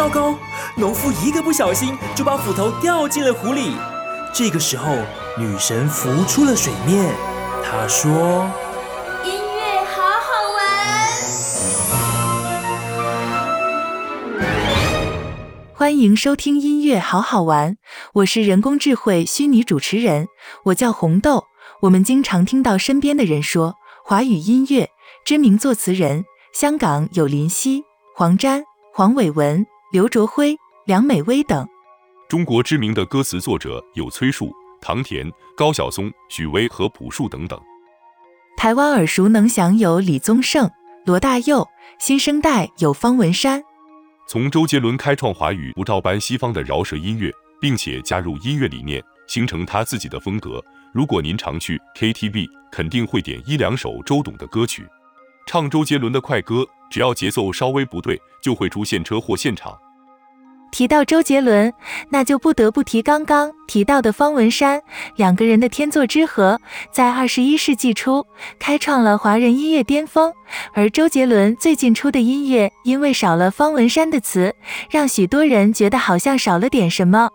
糟糕！农夫一个不小心就把斧头掉进了湖里。这个时候，女神浮出了水面。她说：“音乐好好玩。”欢迎收听音乐好好玩，我是人工智慧虚拟主持人，我叫红豆。我们经常听到身边的人说，华语音乐知名作词人，香港有林夕、黄沾、黄伟文、刘卓辉、梁美薇等。中国知名的歌词作者有崔树、唐田、高晓松、许巍和朴树等等。台湾耳熟能详有李宗盛、罗大佑，新生代有方文山。从周杰伦开创华语，不照搬西方的饶舌音乐，并且加入音乐理念，形成他自己的风格。如果您常去 KTV，肯定会点一两首周董的歌曲。唱周杰伦的快歌，只要节奏稍微不对，就会出现车祸现场。提到周杰伦，那就不得不提刚刚提到的方文山，两个人的天作之合，在二十一世纪初开创了华人音乐巅峰。而周杰伦最近出的音乐，因为少了方文山的词，让许多人觉得好像少了点什么。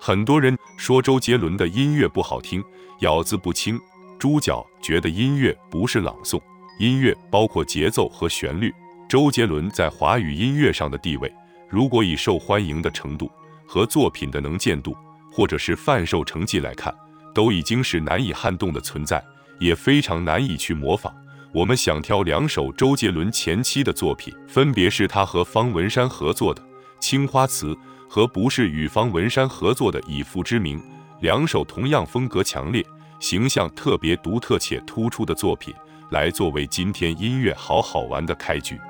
很多人说周杰伦的音乐不好听，咬字不清。猪脚觉得音乐不是朗诵。音乐包括节奏和旋律。周杰伦在华语音乐上的地位，如果以受欢迎的程度和作品的能见度，或者是贩售成绩来看，都已经是难以撼动的存在，也非常难以去模仿。我们想挑两首周杰伦前期的作品，分别是他和方文山合作的《青花瓷》和不是与方文山合作的《以父之名》，两首同样风格强烈、形象特别独特且突出的作品。来作为今天音乐好好玩的开局。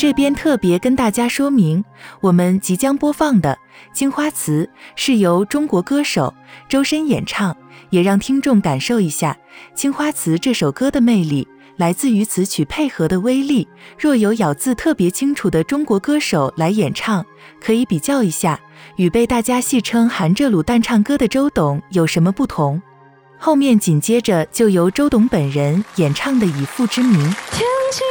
这边特别跟大家说明，我们即将播放的《青花瓷》是由中国歌手周深演唱，也让听众感受一下《青花瓷》这首歌的魅力，来自于词曲配合的威力。若有咬字特别清楚的中国歌手来演唱，可以比较一下，与被大家戏称含着卤蛋唱歌的周董有什么不同。后面紧接着就由周董本人演唱的《以父之名》。天青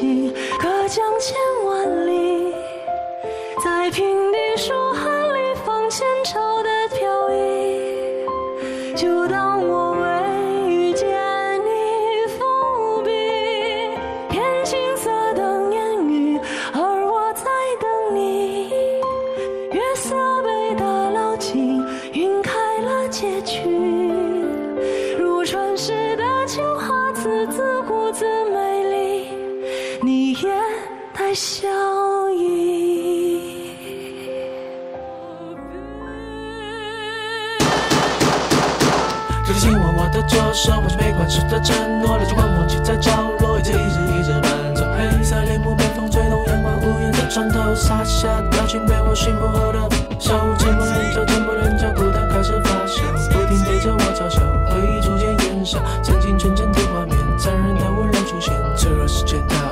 隔江千万里，在平地书海里放前朝的飘逸，就当笑意。这里亲吻我的左手，完全没关系的承诺，那句话忘记在角落，一直一直一直伴奏。黑色帘幕被风吹动，阳光无言的穿透，洒下的表情被我驯服后的手，寂寞人潮，tempO 人脚，孤单开始发酵，不停对着我嘲笑，回忆逐渐烟消，曾经纯真的画面，残忍的温柔出现，脆弱时间到，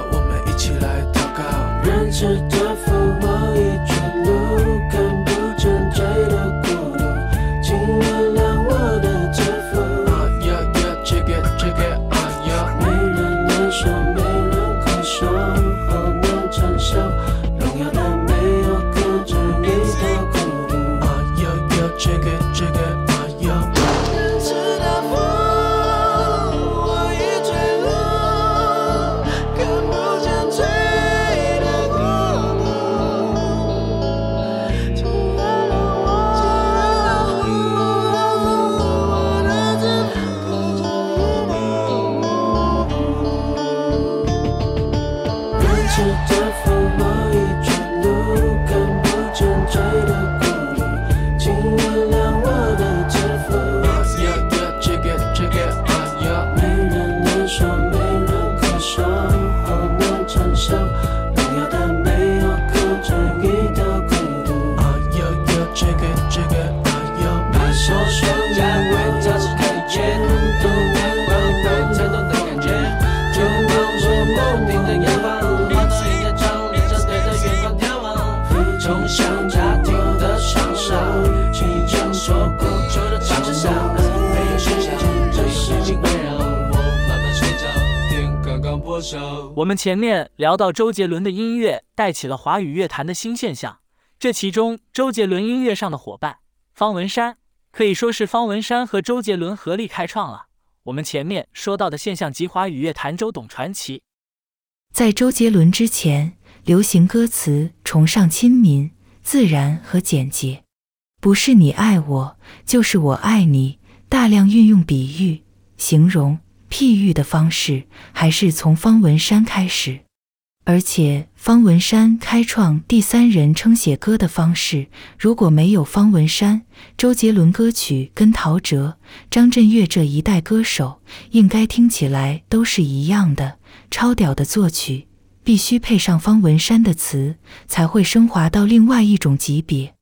我们前面聊到周杰伦的音乐带起了华语乐坛的新现象，这其中周杰伦音乐上的伙伴方文山可以说是方文山和周杰伦合力开创了我们前面说到的现象级华语乐坛周董传奇。在周杰伦之前，流行歌词崇尚亲民、自然和简洁，不是你爱我，就是我爱你，大量运用比喻、形容。譬喻的方式还是从方文山开始，而且方文山开创第三人称写歌的方式。如果没有方文山，周杰伦歌曲跟陶喆、张震岳这一代歌手应该听起来都是一样的，超屌的作曲，必须配上方文山的词，才会升华到另外一种级别。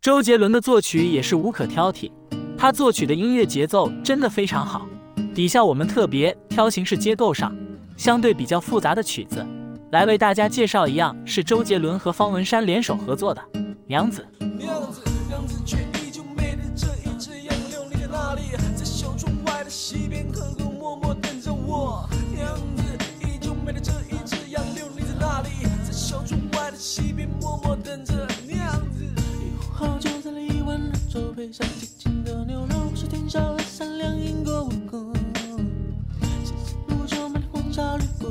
周杰伦的作曲也是无可挑剔，他作曲的音乐节奏真的非常好。底下我们特别挑形式结构上相对比较复杂的曲子，来为大家介绍一样是周杰伦和方文山联手合作的《娘子》。娘子，娘子却依旧美丽这一只杨柳，你在哪里？在小窗外的溪边，可可默默等着我。娘子，依旧美丽这一只杨柳，你在哪里？在小窗外的溪边，默默等着娘子。以后好久在了一碗热粥，配上清清的牛肉，是天上的善良因果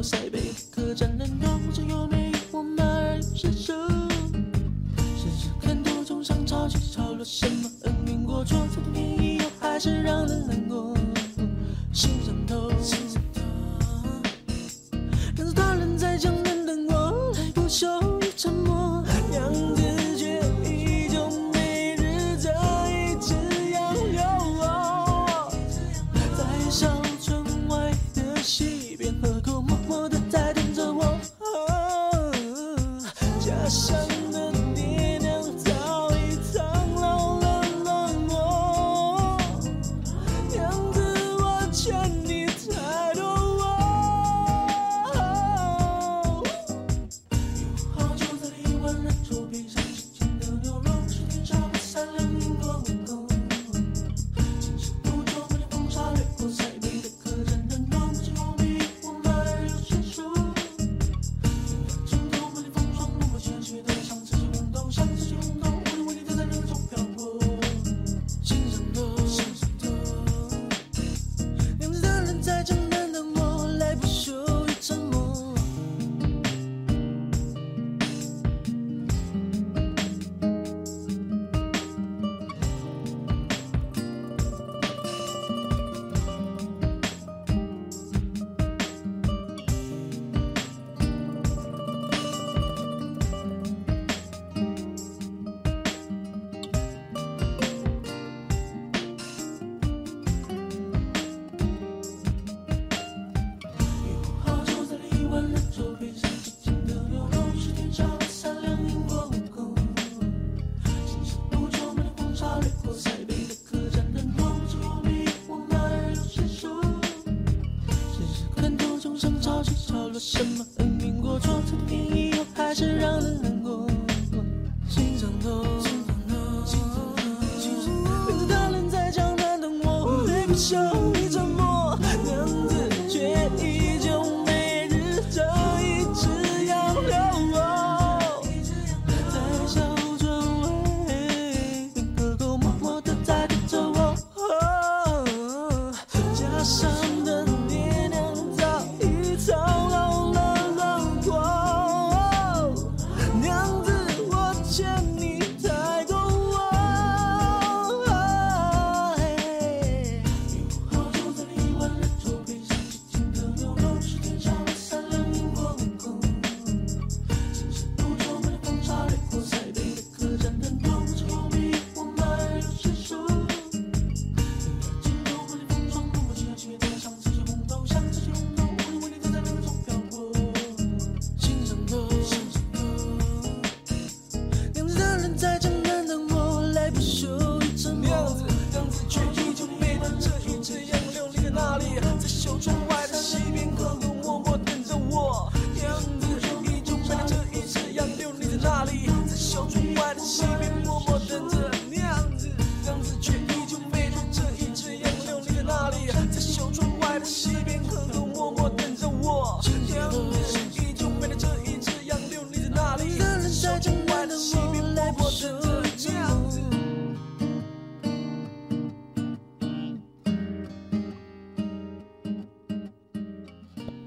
塞北客栈人多，这优美与我慢而又厮守。时时看途中上潮起潮落，什么？恩怨过错，这段天意又还是让人难过，心上头。看着他人在江南等我，来不休于沉默。娘子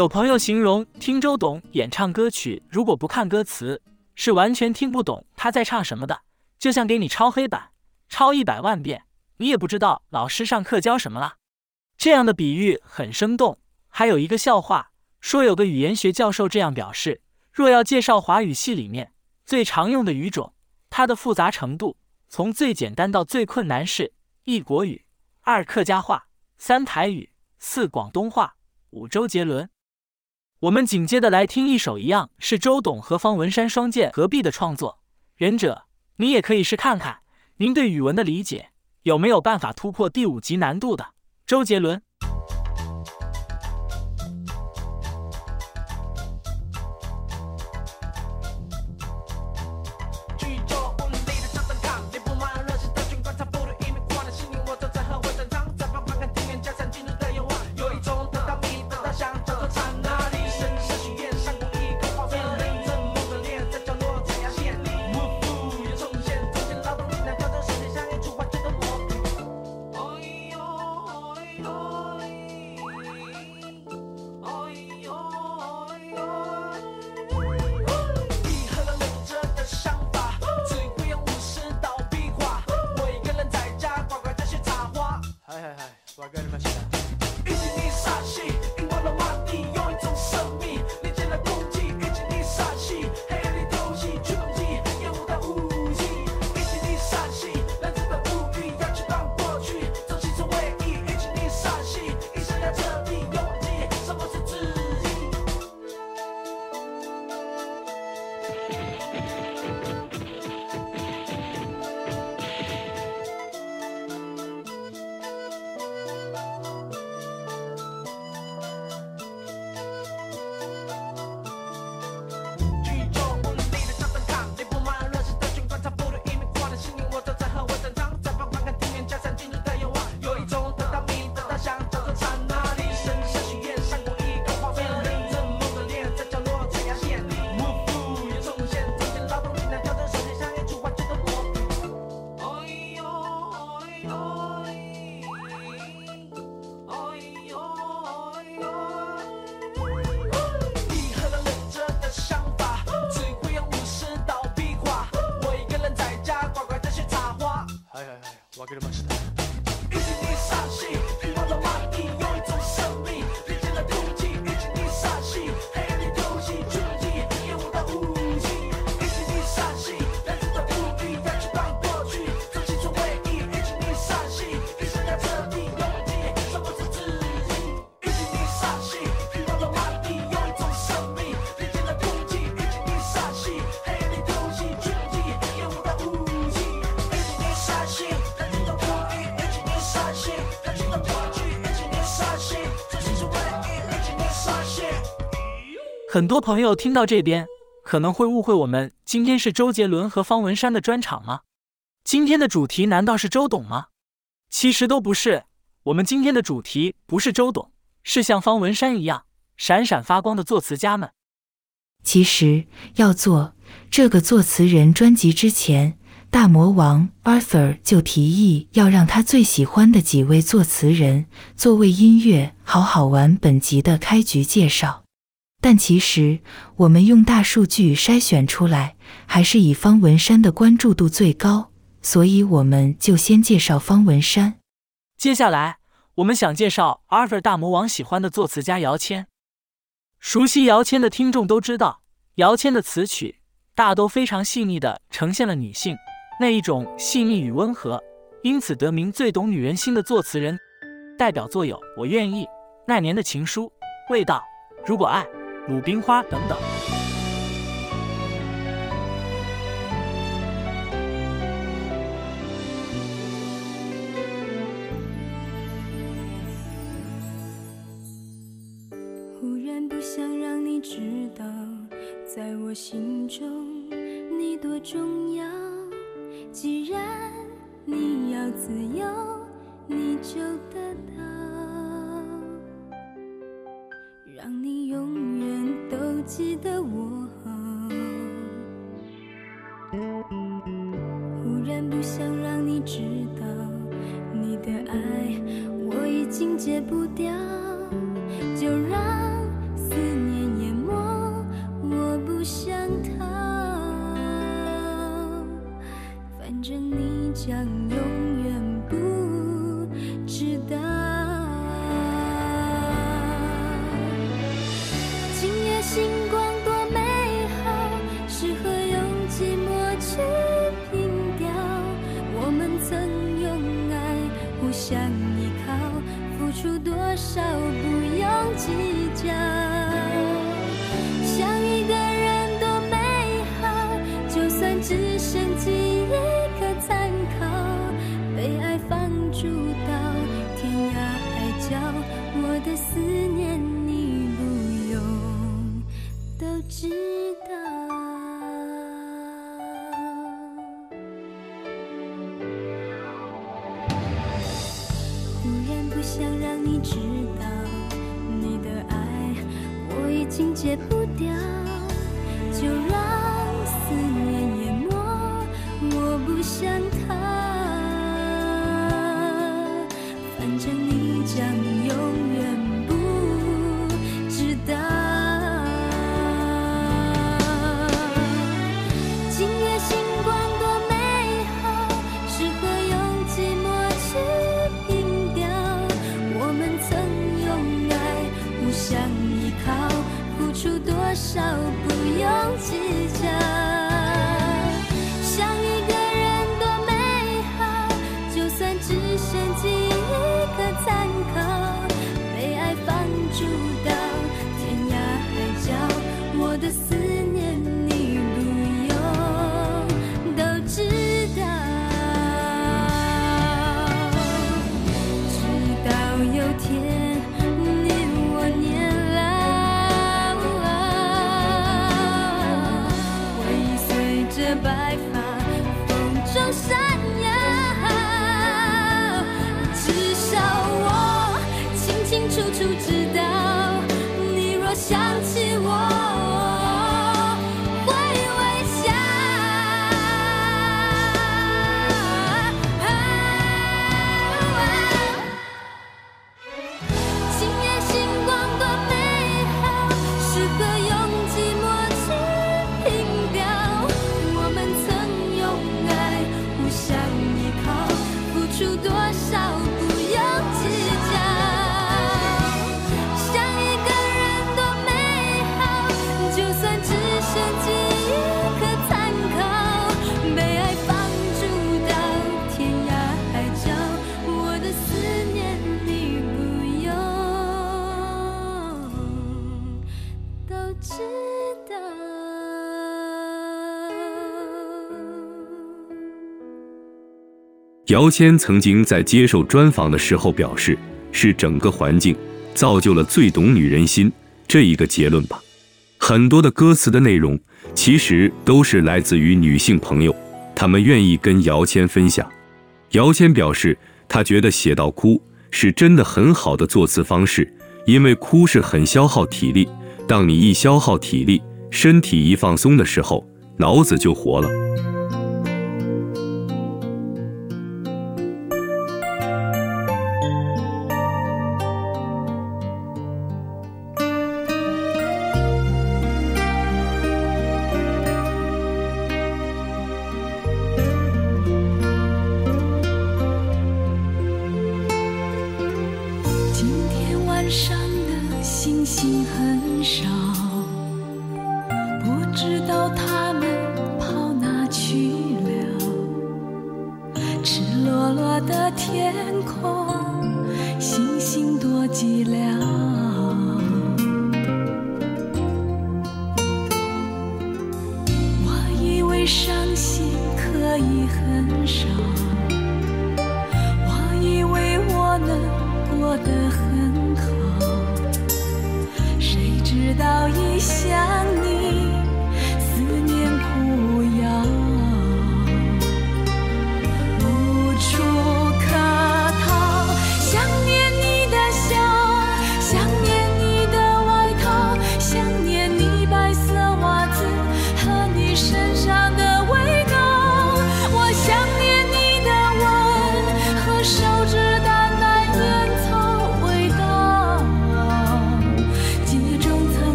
有朋友形容听周董演唱歌曲，如果不看歌词，是完全听不懂他在唱什么的，就像给你抄黑板，抄一百万遍，你也不知道老师上课教什么了。这样的比喻很生动。还有一个笑话，说有个语言学教授这样表示：若要介绍华语系里面最常用的语种，它的复杂程度从最简单到最困难是一国语、二客家话、三台语、四广东话、五周杰伦。我们紧接着来听一首一样是周董和方文山双剑合璧的创作《忍者》，你也可以试看看，您对语文的理解有没有办法突破第五级难度的周杰伦。很多朋友听到这边可能会误会，我们今天是周杰伦和方文山的专场吗？今天的主题难道是周董吗？其实都不是，我们今天的主题不是周董，是像方文山一样闪闪发光的作词家们。其实要做这个作词人专辑之前，大魔王 Arthur 就提议要让他最喜欢的几位作词人作为音乐好好玩本集的开局介绍。但其实我们用大数据筛选出来，还是以方文山的关注度最高，所以我们就先介绍方文山。接下来，我们想介绍 Arthur 大魔王喜欢的作词家姚谦。熟悉姚谦的听众都知道，姚谦的词曲大都非常细腻地呈现了女性那一种细腻与温和，因此得名最懂女人心的作词人。代表作有《我愿意》、《那年的情书》、《味道》、《如果爱》。鲁冰花等等。知道，你的爱我已经戒不掉，姚谦曾经在接受专访的时候表示，是整个环境造就了最懂女人心这一个结论吧。很多的歌词的内容其实都是来自于女性朋友，她们愿意跟姚谦分享。姚谦表示，他觉得写到哭是真的很好的作词方式，因为哭是很消耗体力，当你一消耗体力，身体一放松的时候，脑子就活了。伤心可以很少。我以为我能过得很好，谁知道一想你，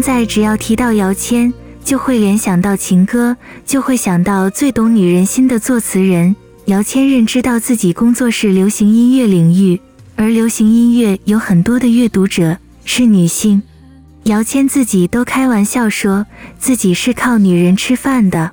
现在只要提到姚谦，就会联想到情歌，就会想到最懂女人心的作词人。姚谦认知到自己工作是流行音乐领域，而流行音乐有很多的阅读者是女性。姚谦自己都开玩笑说自己是靠女人吃饭的，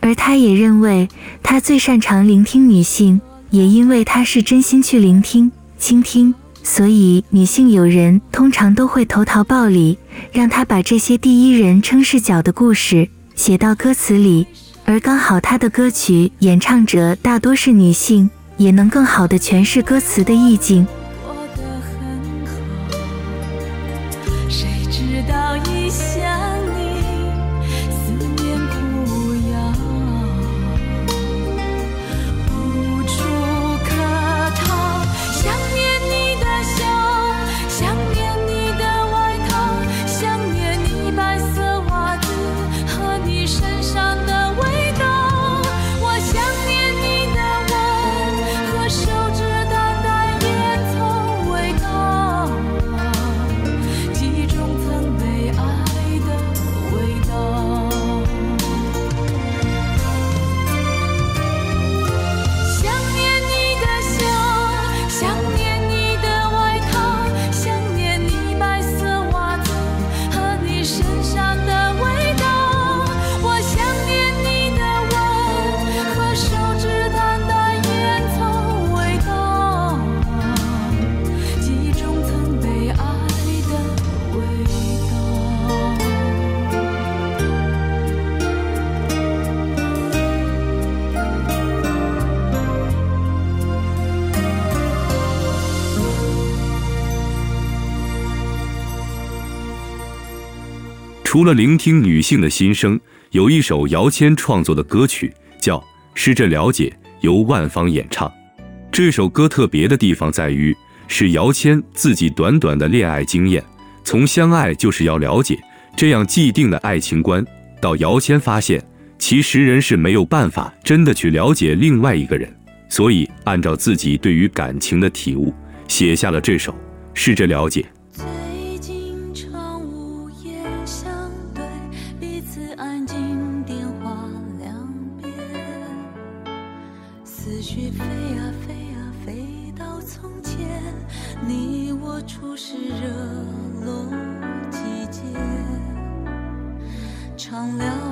而他也认为他最擅长聆听女性，也因为他是真心去聆听、倾听。所以女性友人通常都会投桃报李让她把这些第一人称视角的故事写到歌词里而刚好她的歌曲演唱者大多是女性也能更好的诠释歌词的意境。过得很好谁知道除了聆听女性的心声有一首姚谦创作的歌曲叫试着了解由万芳演唱。这首歌特别的地方在于是姚谦自己短短的恋爱经验从相爱就是要了解这样既定的爱情观到姚谦发现其实人是没有办法真的去了解另外一个人。所以按照自己对于感情的体悟写下了这首试着了解。你我初识，热络季节，常聊。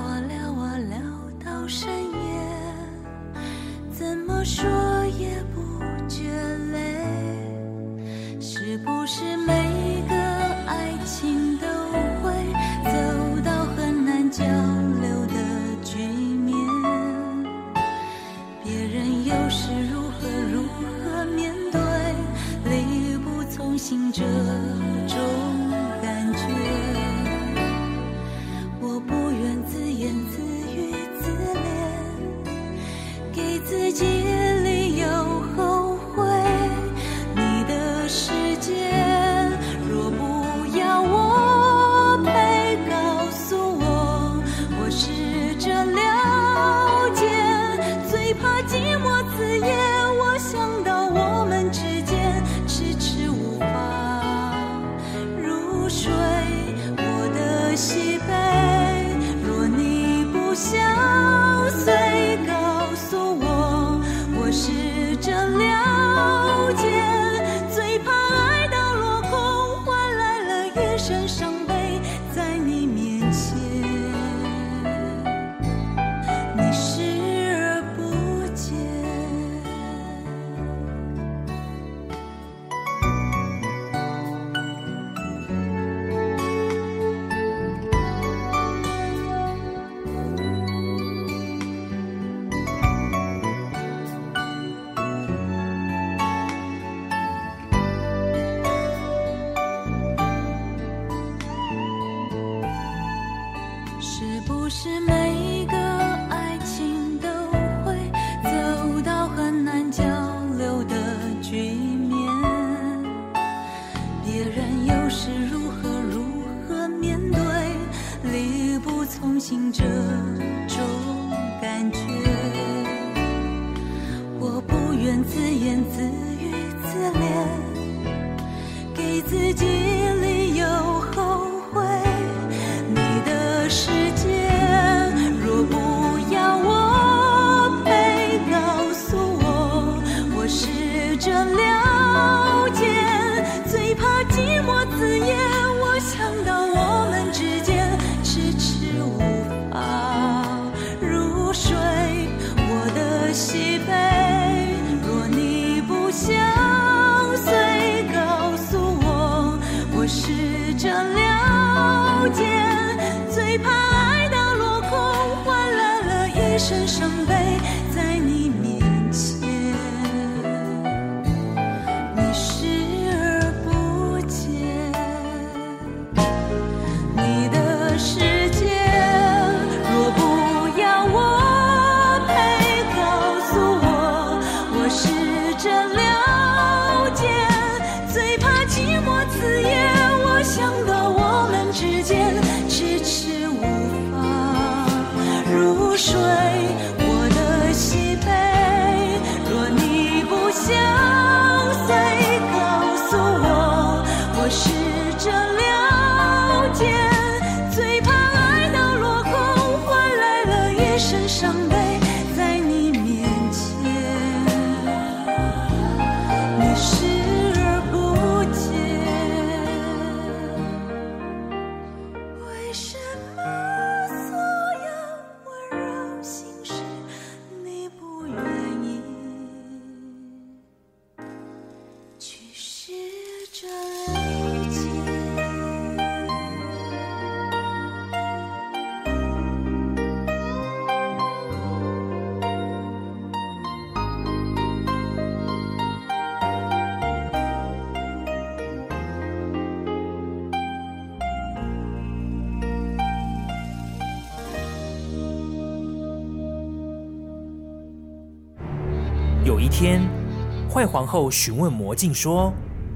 皇后询问魔镜说：“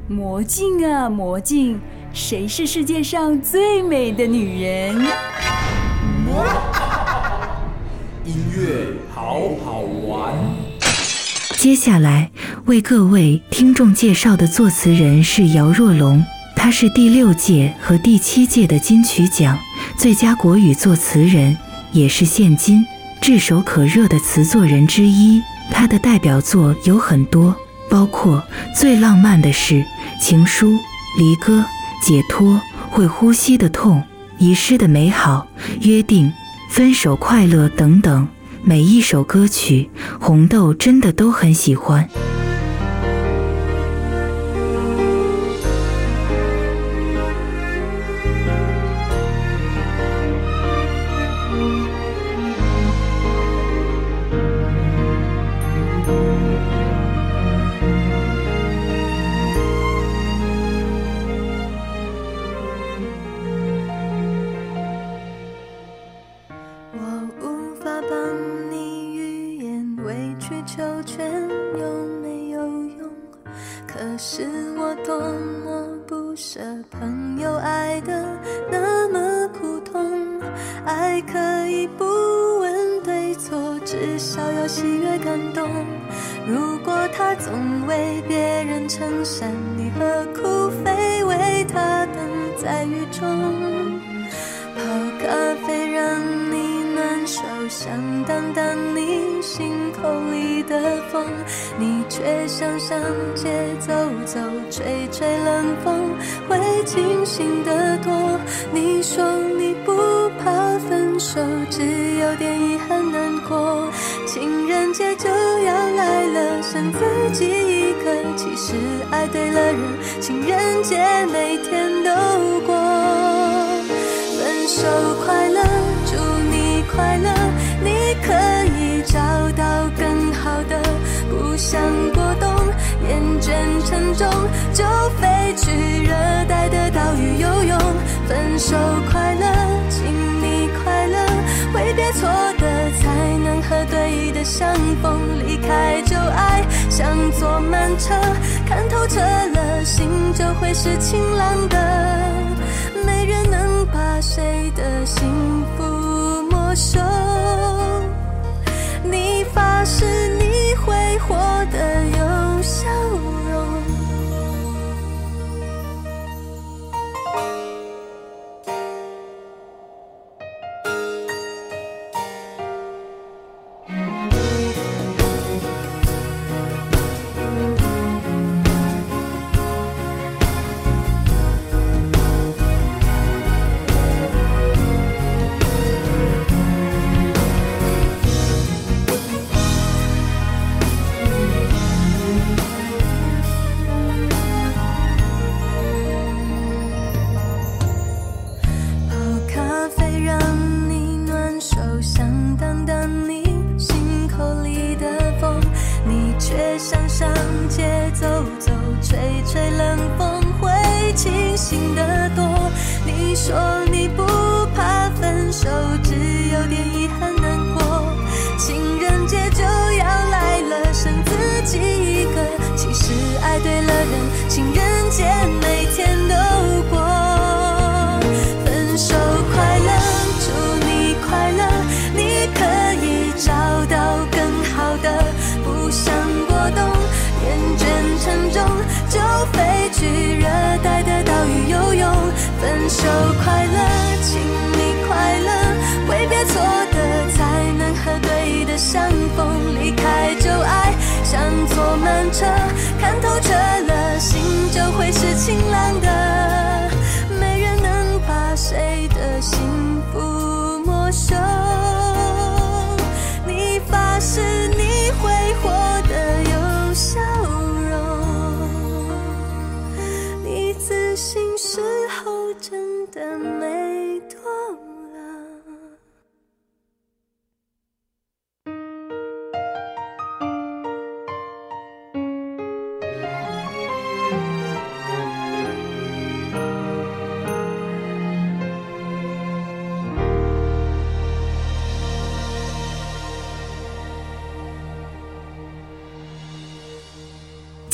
魔镜啊，魔镜，谁是世界上最美的女人？”音乐好好玩。接下来为各位听众介绍的作词人是姚若龙，他是第六届和第七届的金曲奖最佳国语作词人，也是现今炙手可热的词作人之一。他的代表作有很多。包括最浪漫的事情书离歌解脱会呼吸的痛遗失的美好约定分手快乐等等每一首歌曲红豆真的都很喜欢。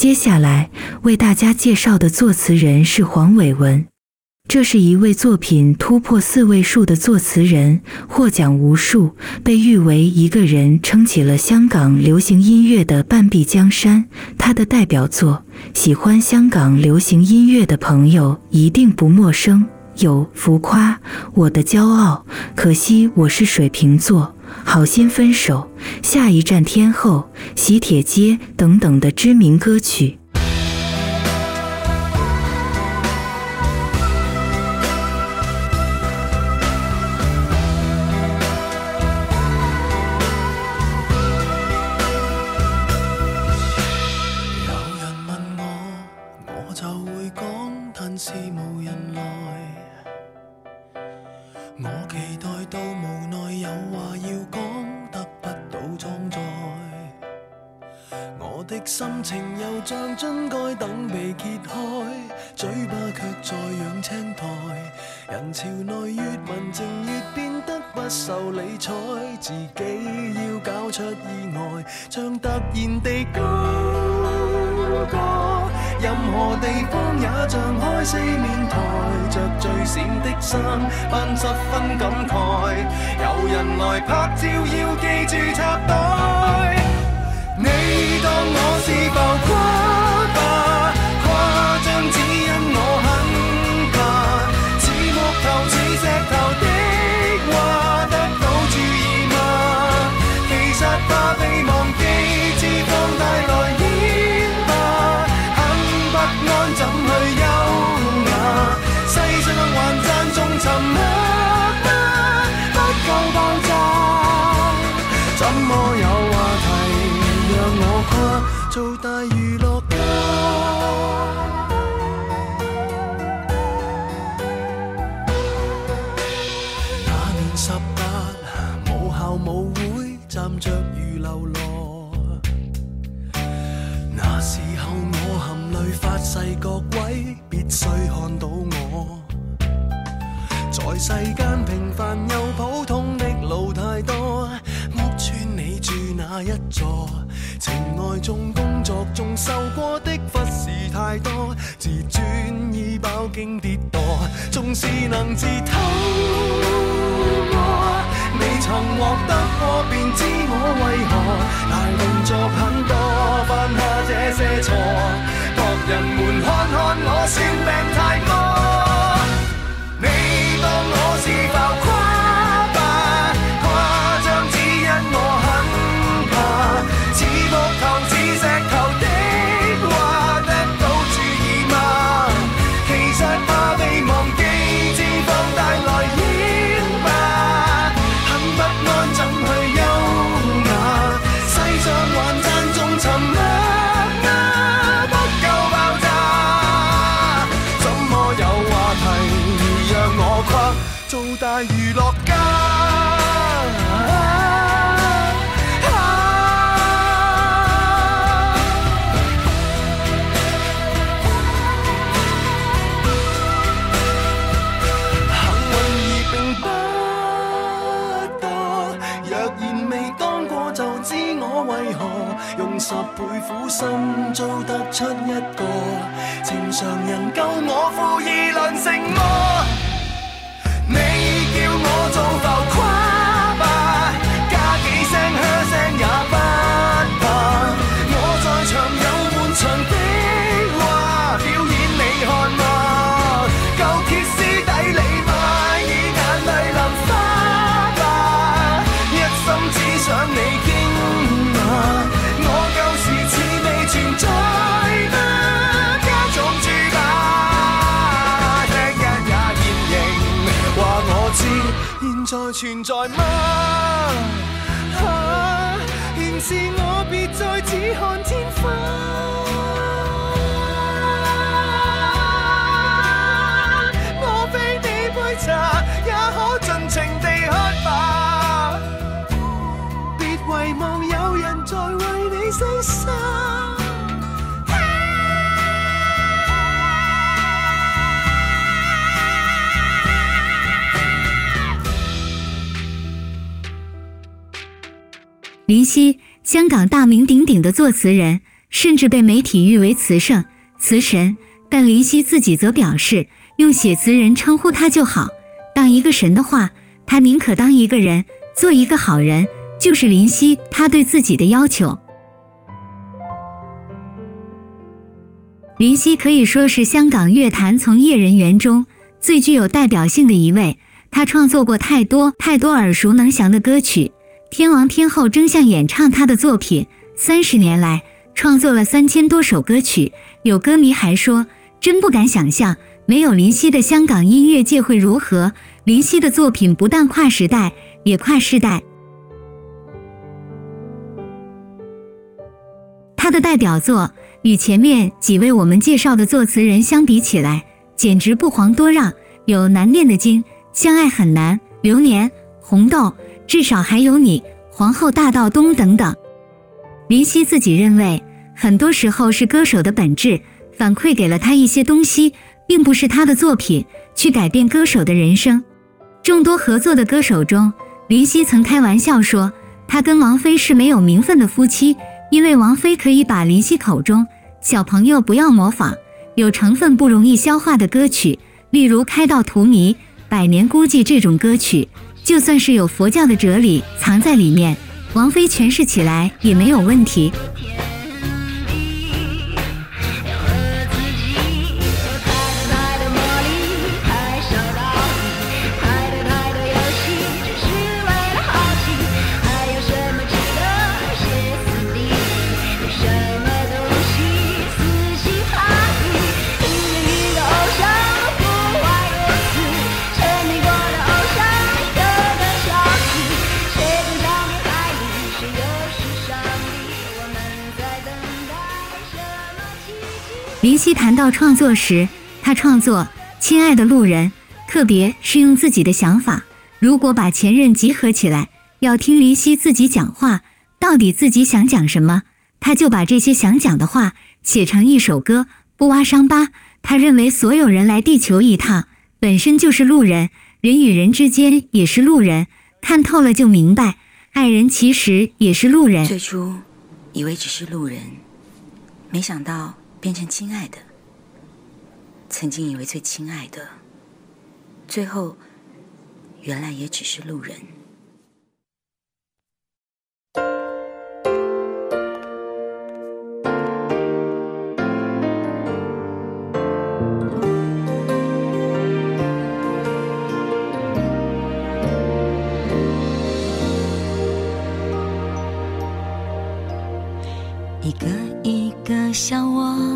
接下来为大家介绍的作词人是黄伟文。这是一位作品突破四位数的作词人，获奖无数，被誉为一个人撑起了香港流行音乐的半壁江山。他的代表作，喜欢香港流行音乐的朋友一定不陌生，有《浮夸》、《我的骄傲》、《可惜我是水瓶座》、《好心分手》、《下一站天后》、《喜帖街》等等的知名歌曲。像樽盖等被揭开，嘴巴却在养青苔。人潮内越文静越变得不受理睬，自己要搞出意外，像突然地高歌。任何地方也像开四面台，着最闪的衫，扮十分感慨。有人来拍照，要记住插袋。你当我是浮夸吧，夸张只因我很怕，似木头似石头的话得到注意吗？其实怕被忘记，脂肪带来演吧，很不安怎去优雅？世上还赞颂沉默做大娱乐家，那年十八，母校舞会站着如喽啰。那时候我含泪发誓，各位必须看到我。在世间平凡又普通的路太多，屋村你住哪一座？情爱中、工作中受过的忽视太多，自尊已饱经跌堕，纵是能自偷我，未曾获得过便知我为何大动作很多，犯下这些错，博人们看看我算病太多，你当我是浮夸。够我负议论成魔。你叫我做浮夸存在吗？啊，仍是我别再只看天花。林夕，香港大名鼎鼎的作词人，甚至被媒体誉为词圣、词神。但林夕自己则表示，用写词人称呼他就好。当一个神的话，他宁可当一个人，做一个好人，就是林夕他对自己的要求。林夕可以说是香港乐坛从业人员中最具有代表性的一位。他创作过太多太多耳熟能详的歌曲，天王天后争相演唱他的作品。三十年来，创作了三千多首歌曲。有歌迷还说：“真不敢想象，没有林夕的香港音乐界会如何。”林夕的作品不但跨时代，也跨世代。他的代表作与前面几位我们介绍的作词人相比起来，简直不遑多让。有《难念的经》。相爱很难，流年、红豆，至少还有你，皇后大道东等等。林夕自己认为，很多时候是歌手的本质反馈给了他一些东西，并不是他的作品去改变歌手的人生。众多合作的歌手中，林夕曾开玩笑说，他跟王菲是没有名分的夫妻，因为王菲可以把林夕口中“小朋友不要模仿”有成分不容易消化的歌曲，例如《开到荼蘼》。百年孤寂这种歌曲，就算是有佛教的哲理藏在里面，王菲诠释起来也没有问题。谈到创作时，他创作《亲爱的路人》，特别是用自己的想法。如果把前任集合起来，要听林夕自己讲话，到底自己想讲什么，他就把这些想讲的话写成一首歌，不挖伤疤。他认为所有人来地球一趟，本身就是路人，人与人之间也是路人，看透了就明白，爱人其实也是路人。最初以为只是路人，没想到。变成亲爱的，曾经以为最亲爱的，最后原来也只是路人。一个一个笑我。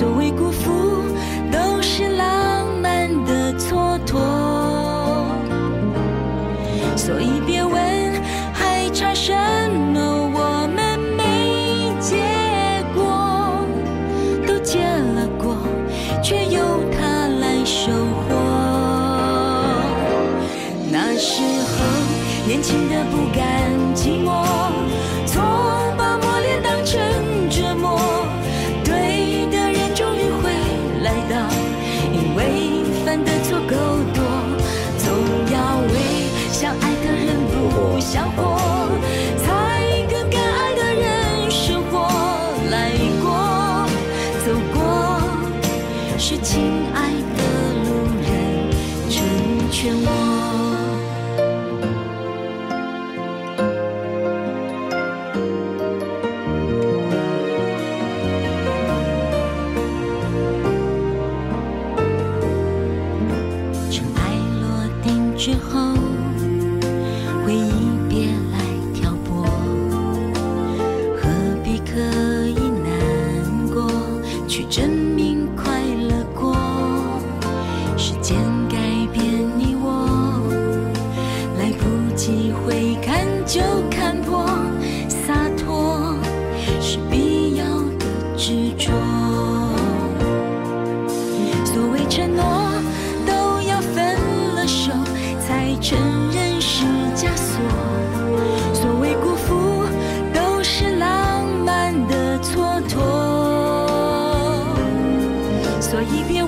所谓辜负，承认是枷锁，所谓辜负都是浪漫的蹉跎。所以别。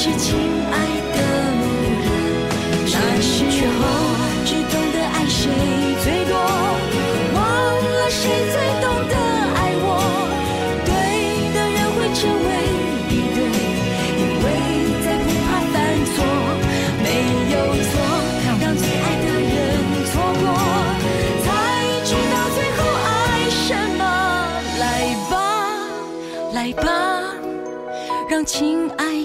是亲爱的路人，那时候只懂得爱谁最多，忘了谁最懂得爱我。对的人会成为一对，因为再不怕犯错，没有错，让最爱的人错过，才知道最后爱什么。来吧，来吧，让亲爱。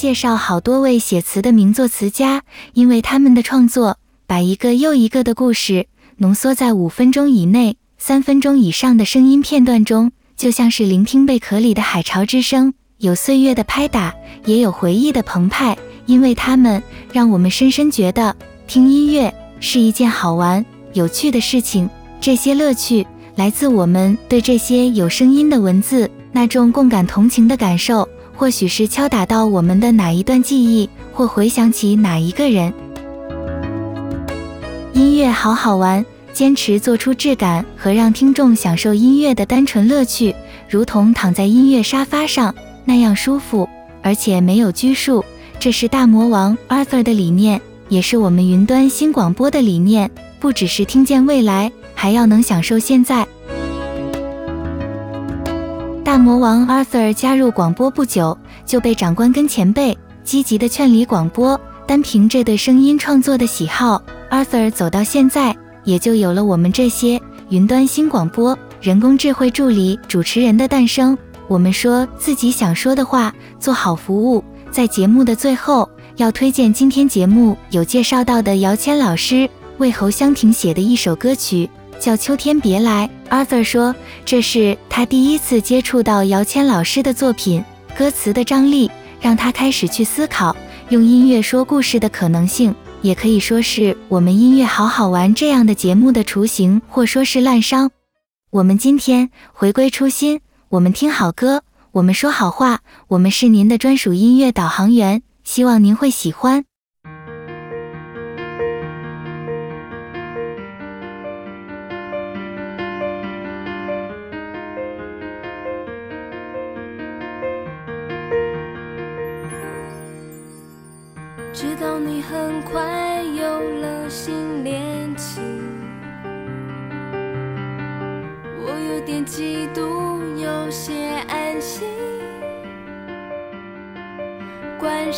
介绍好多位写词的名作词家，因为他们的创作把一个又一个的故事浓缩在五分钟以内、三分钟以上的声音片段中，就像是聆听贝壳里的海潮之声，有岁月的拍打，也有回忆的澎湃。因为他们让我们深深觉得听音乐是一件好玩、有趣的事情。这些乐趣来自我们对这些有声音的文字那种共感同情的感受，或许是敲打到我们的哪一段记忆，或回想起哪一个人。音乐好好玩，坚持做出质感和让听众享受音乐的单纯乐趣，如同躺在音乐沙发上那样舒服，而且没有拘束。这是大魔王 Arthur 的理念，也是我们云端新广播的理念。不只是听见未来，还要能享受现在。大魔王 Arthur 加入广播不久，就被长官跟前辈积极地劝离广播。单凭这对声音创作的喜好，Arthur 走到现在，也就有了我们这些云端新广播、人工智慧助理主持人的诞生。我们说自己想说的话，做好服务。在节目的最后，要推荐今天节目有介绍到的姚谦老师为侯湘婷写的一首歌曲，叫《秋天别来》。Arthur 说，这是他第一次接触到姚谦老师的作品，歌词的张力让他开始去思考用音乐说故事的可能性，也可以说是我们音乐好好玩这样的节目的雏形，或说是滥觞。我们今天回归初心，我们听好歌。我们说好话，我们是您的专属音乐导航员，希望您会喜欢。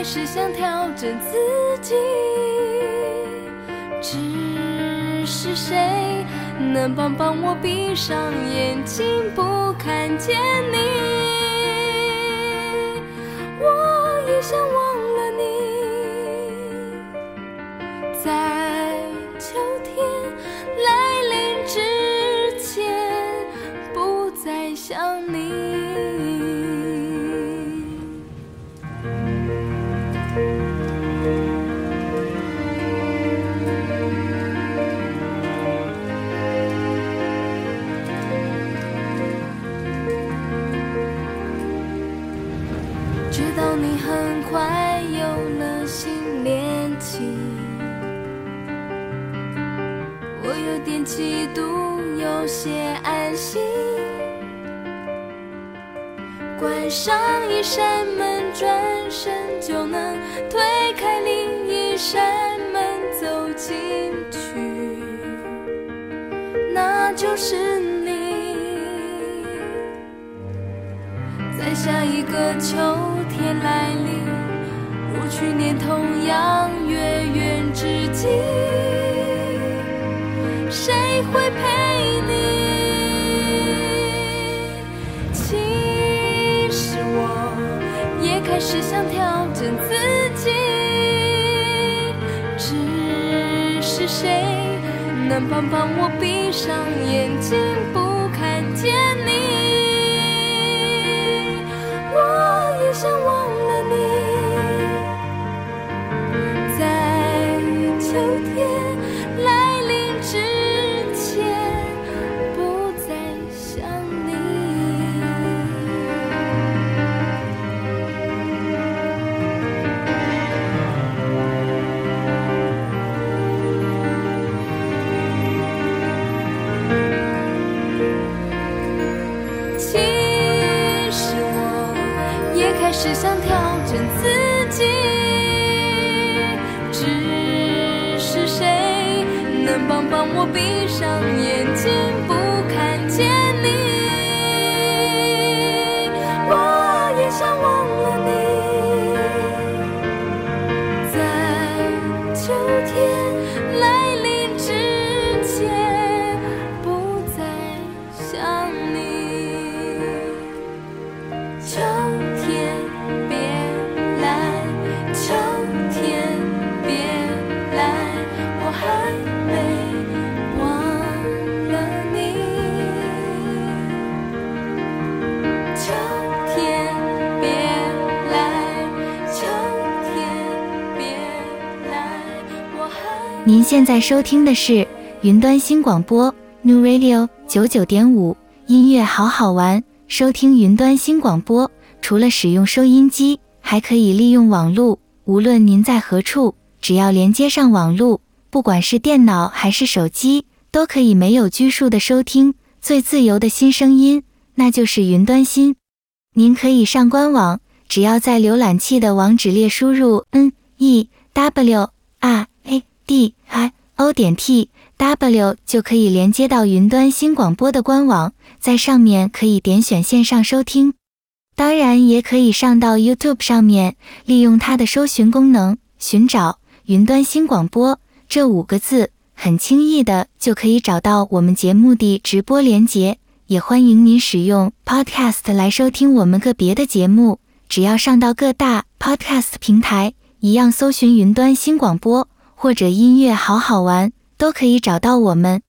还是想调整自己，只是谁能帮帮我闭上眼睛不看见你？我也想忘了你，在上一扇门，转身就能推开另一扇门走进去，那就是你。在下一个秋。天来临，如去年同样月圆之际，只想调整自己，只是谁能帮帮我闭上眼睛，能帮帮我闭上眼睛，不看见你。现在收听的是云端新广播 New Radio 九九点五，音乐好好玩。收听云端新广播，除了使用收音机，还可以利用网络。无论您在何处，只要连接上网络，不管是电脑还是手机，都可以没有拘束的收听最自由的新声音，那就是云端新。您可以上官网，只要在浏览器的网址列输入 n e w r d i o 点 t w 就可以连接到云端新广播的官网，在上面可以点选线上收听。当然，也可以上到 YouTube 上面，利用它的搜寻功能，寻找“云端新广播”这五个字，很轻易的就可以找到我们节目的直播连接。也欢迎您使用 Podcast 来收听我们个别的节目，只要上到各大 Podcast 平台，一样搜寻“云端新广播”或者“音乐好好玩”，都可以找到我们。